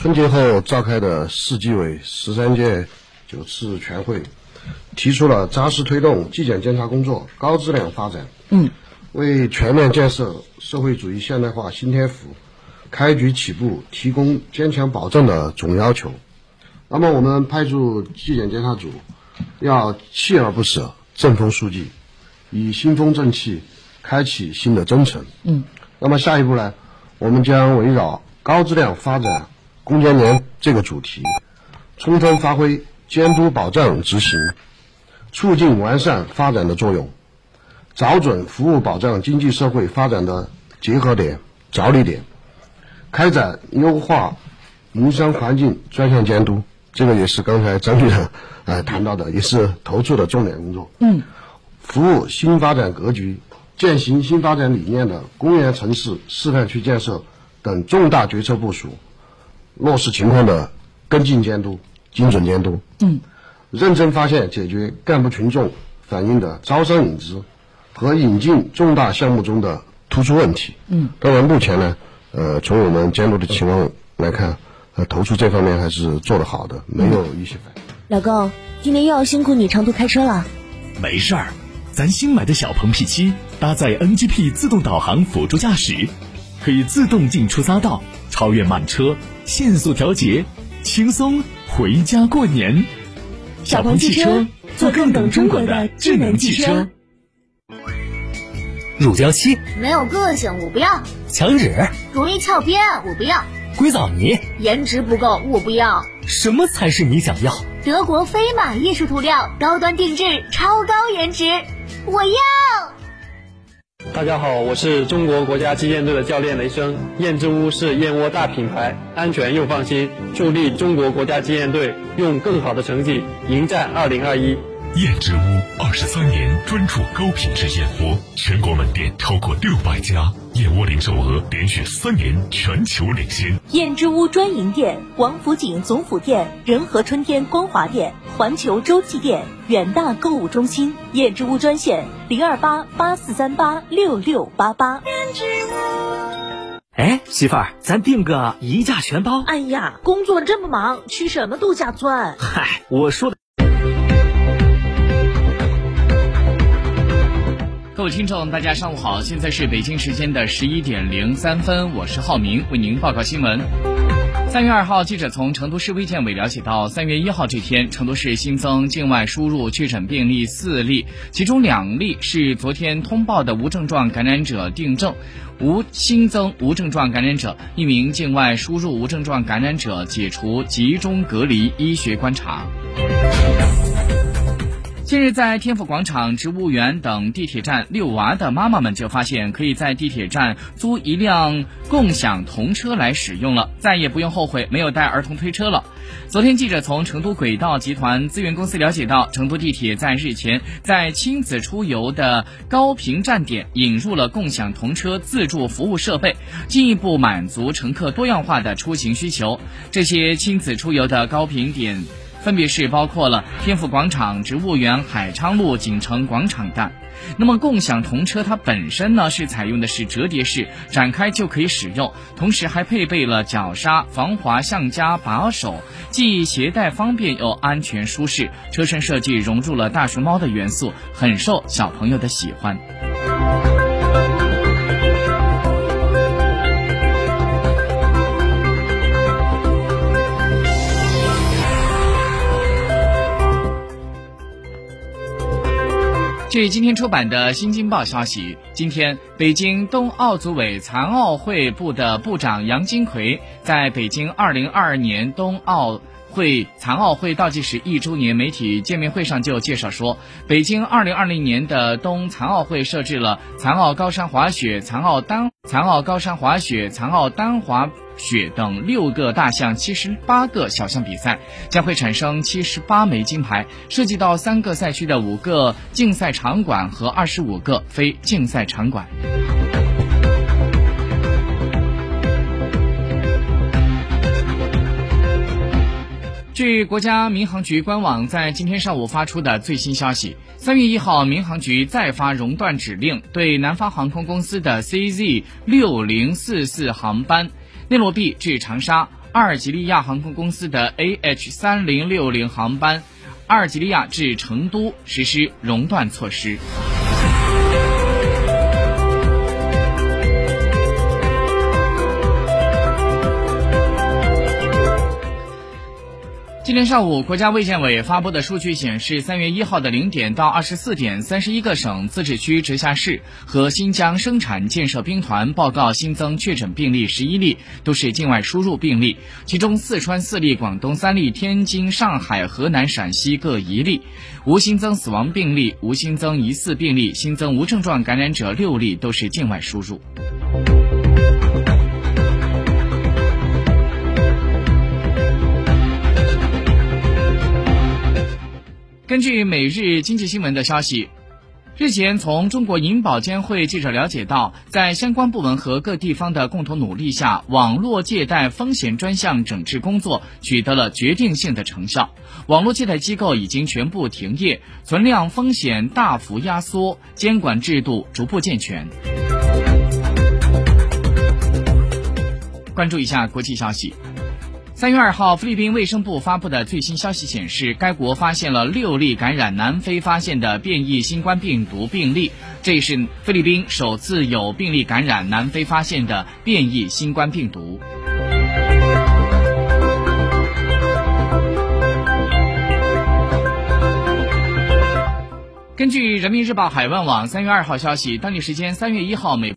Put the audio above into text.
春节后召开的市纪委十三届九次全会，提出了扎实推动纪检监察工作高质量发展，嗯，为全面建设社会主义现代化新天府开局起步提供坚强保证的总要求。那么，我们派驻纪检监察组要锲而不舍，正风肃纪，以新风正气开启新的征程。嗯，那么下一步呢，我们将围绕高质量发展攻坚年这个主题，充分发挥监督保障执行、促进完善发展的作用，找准服务保障经济社会发展的结合点、着力点，开展优化营商环境专项监督。这个也是刚才张局长 呃谈到的，也是投出的重点工作。嗯，服务新发展格局、践行新发展理念的公园城市示范区建设等重大决策部署，落实情况的跟进监督、精准监督。嗯，认真发现解决干部群众反映的招商引资和引进重大项目中的突出问题。嗯，当然目前呢，呃，从我们监督的情况来看。呃，投诉这方面还是做得好的，没有一些反应。老公，今天又要辛苦你长途开车了。没事儿，咱新买的小鹏 P7 搭载 NGP 自动导航辅助驾驶，可以自动进出匝道、超越慢车、限速调节，轻松回家过年。小鹏汽车，做更懂中国的智能汽车。乳胶漆没有个性，我不要。墙纸容易翘边，我不要。硅藻泥颜值不够，我不要。什么才是你想要？德国飞马艺术涂料，高端定制，超高颜值，我要。大家好，我是中国国家击剑队的教练雷声。燕之屋是燕窝大品牌，安全又放心，助力中国国家击剑队用更好的成绩迎战二零二一。燕之屋二十三年专注高品质燕窝，全国门店超过六百家，燕窝零售额连续三年全球领先。燕之屋专营店：王府井总府店、仁和春天光华店、环球洲际店、远大购物中心。燕之屋专线：零二八八四三八六六八八。燕之屋。哎，媳妇儿，咱订个一价全包。哎呀，工作这么忙，去什么度假村？嗨，我说的。各位听众，大家上午好，现在是北京时间的十一点零三分，我是浩明，为您报告新闻。三月二号，记者从成都市卫健委了解到，三月一号这天，成都市新增境外输入确诊病例四例，其中两例是昨天通报的无症状感染者订正，无新增无症状感染者，一名境外输入无症状感染者解除集中隔离医学观察。近日，在天府广场、植物园等地铁站遛娃的妈妈们就发现，可以在地铁站租一辆共享童车来使用了，再也不用后悔没有带儿童推车了。昨天，记者从成都轨道集团资源公司了解到，成都地铁在日前在亲子出游的高频站点引入了共享童车自助服务设备，进一步满足乘客多样化的出行需求。这些亲子出游的高频点。分别是包括了天府广场、植物园、海昌路、锦城广场站。那么共享童车它本身呢是采用的是折叠式，展开就可以使用，同时还配备了脚刹、防滑橡夹把手，既携带方便又安全舒适。车身设计融入了大熊猫的元素，很受小朋友的喜欢。据今天出版的《新京报》消息，今天北京冬奥组委残奥会部的部长杨金奎在北京2022年冬奥会残奥会倒计时一周年媒体见面会上就介绍说，北京2020年的冬残奥会设置了残奥高山滑雪、残奥单残奥高山滑雪、残奥单滑。雪等六个大项、七十八个小项比赛，将会产生七十八枚金牌，涉及到三个赛区的五个竞赛场馆和二十五个非竞赛场馆。据国家民航局官网在今天上午发出的最新消息，三月一号，民航局再发熔断指令，对南方航空公司的 CZ 六零四四航班。内罗毕至长沙、阿尔及利亚航空公司的 AH 三零六零航班，阿尔及利亚至成都实施熔断措施。今天上午，国家卫健委发布的数据显示，三月一号的零点到二十四点，三十一个省、自治区、直辖市和新疆生产建设兵团报告新增确诊病例十一例，都是境外输入病例，其中四川四例，广东三例，天津、上海、河南、陕西各一例，无新增死亡病例，无新增疑似病例，新增无症状感染者六例，都是境外输入。根据每日经济新闻的消息，日前从中国银保监会记者了解到，在相关部门和各地方的共同努力下，网络借贷风险专项整治工作取得了决定性的成效。网络借贷机构已经全部停业，存量风险大幅压缩，监管制度逐步健全。关注一下国际消息。三月二号，菲律宾卫生部发布的最新消息显示，该国发现了六例感染南非发现的变异新冠病毒病例，这是菲律宾首次有病例感染南非发现的变异新冠病毒。根据人民日报海外网三月二号消息，当地时间三月一号美。